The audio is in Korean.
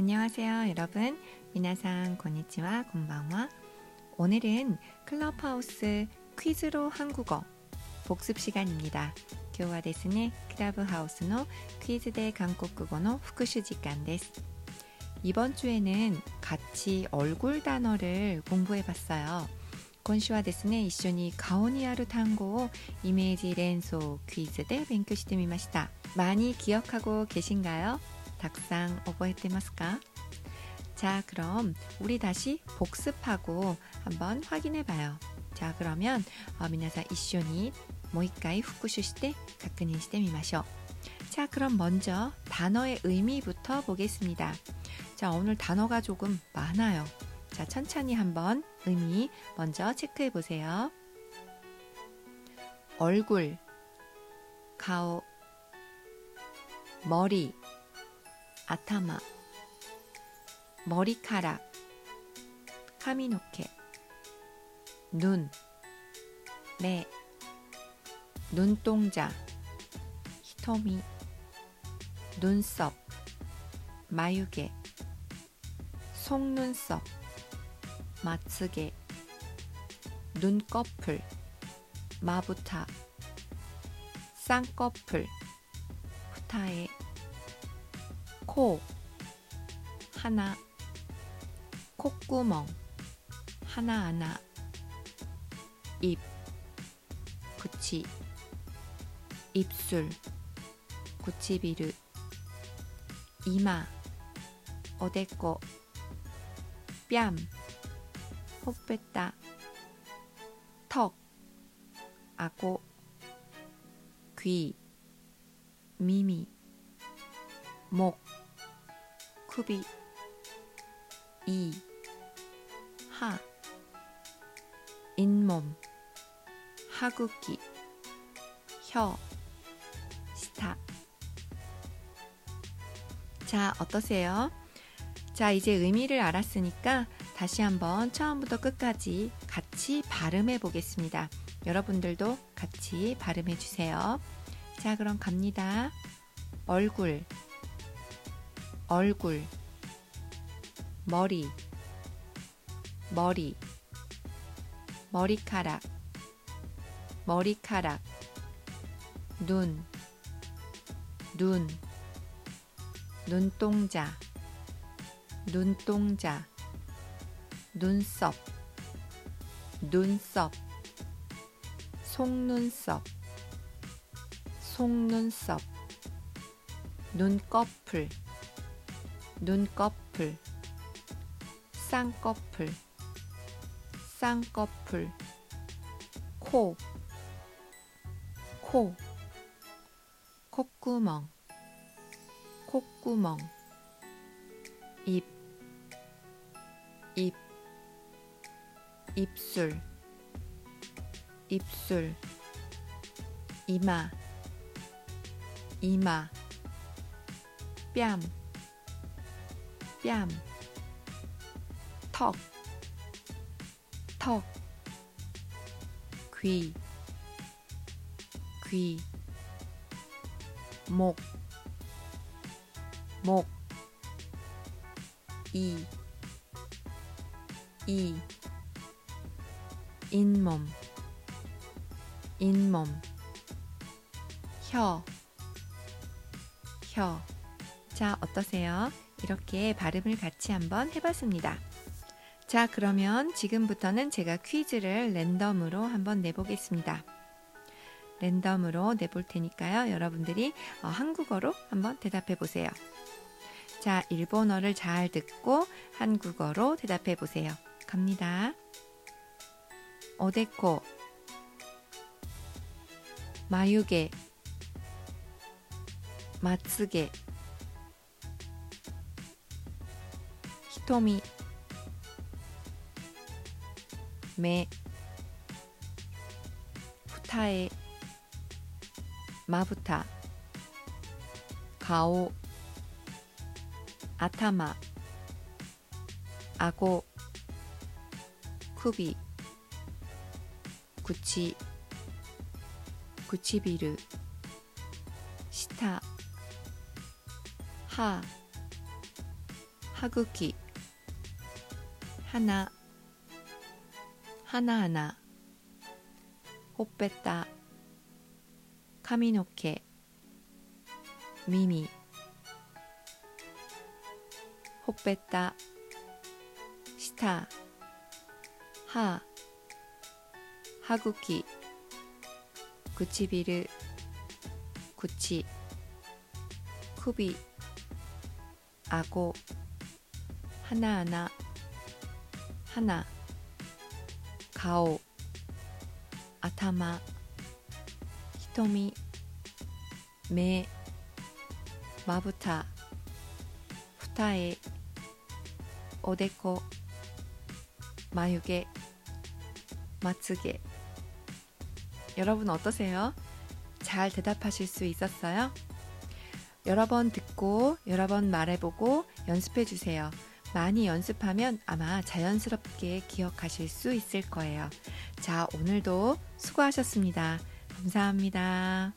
안녕하세요, 여러분. 미나상 고니치와 곤방와. 오늘은 클럽하우스 퀴즈로 한국어 복습 시간입니다. 今日はですね、クラブハウスのクイズで韓国語の復習時間です。 이번 주에는 같이 얼굴 단어를 공부해 봤어요. 今週はですね、一緒に顔にある単語をイメージ連想クイズで勉強してみました。 많이 기억하고 계신가요? 닭상 오버했대마스까? 자, 그럼 우리 다시 복습하고 한번 확인해 봐요. 자, 그러면 어, 미나사 이쇼니 모이까이 후쿠슈시대 가끈인 시대 미마쇼. 자, 그럼 먼저 단어의 의미부터 보겠습니다. 자, 오늘 단어가 조금 많아요. 자, 천천히 한번 의미 먼저 체크해 보세요. 얼굴, 가오, 머리, 아타마, 머리카락, 카미노케, 눈, 매, 눈동자, 히토미, 눈썹, 마유개, 속눈썹, 마츠개, 눈꺼풀, 마부타, 쌍꺼풀, 후타에, 코, 하나, 콧구멍, 하나하나, 입, 구치, 입술, 구치비르, 이마, 어데꼬, 뺨, 호빼따, 턱, 아고, 귀, 미미, 목, 쿠비, 이, 하, 잇몸, 하구기, 혀, 스타. 자, 어떠세요? 자, 이제 의미를 알았으니까 다시 한번 처음부터 끝까지 같이 발음해 보겠습니다. 여러분들도 같이 발음해 주세요. 자, 그럼 갑니다. 얼굴, 얼굴, 머리, 머리, 머리카락, 머리카락, 눈, 눈, 눈동자, 눈동자, 눈썹, 눈썹, 속눈썹, 속눈썹, 눈꺼풀, 눈꺼풀, 쌍꺼풀, 쌍꺼풀, 코, 코, 콧구멍, 콧구멍, 입, 입, 입술, 입술, 이마, 이마, 뺨, 뺨, 턱, 턱, 귀, 귀, 목, 목, 이, 이, 잇몸, 잇몸, 혀, 혀. 자, 어떠세요? 이렇게 발음을 같이 한번 해봤습니다. 자, 그러면 지금부터는 제가 퀴즈를 랜덤으로 한번 내보겠습니다. 랜덤으로 내볼 테니까요. 여러분들이 어, 한국어로 한번 대답해 보세요. 자, 일본어를 잘 듣고 한국어로 대답해 보세요. 갑니다. 어데코, 마유게, 마츠게, 히토미, 매, 후타에, 마부타, 가오, 아타마, 아고, 쿠비, 구치, 구치비르, 시타, 하, 하구기 하나 하나하나 호빼따 카미 하나 가오 아타마 히토미 매 마부타 후타에 오데코 마유게 마츠게 여러분 어떠세요? 잘 대답하실 수 있었어요? 여러 번 듣고 여러 번 말해보고 연습해 주세요. 많이 연습하면 아마 자연스럽게 기억하실 수 있을 거예요. 자, 오늘도 수고하셨습니다. 감사합니다.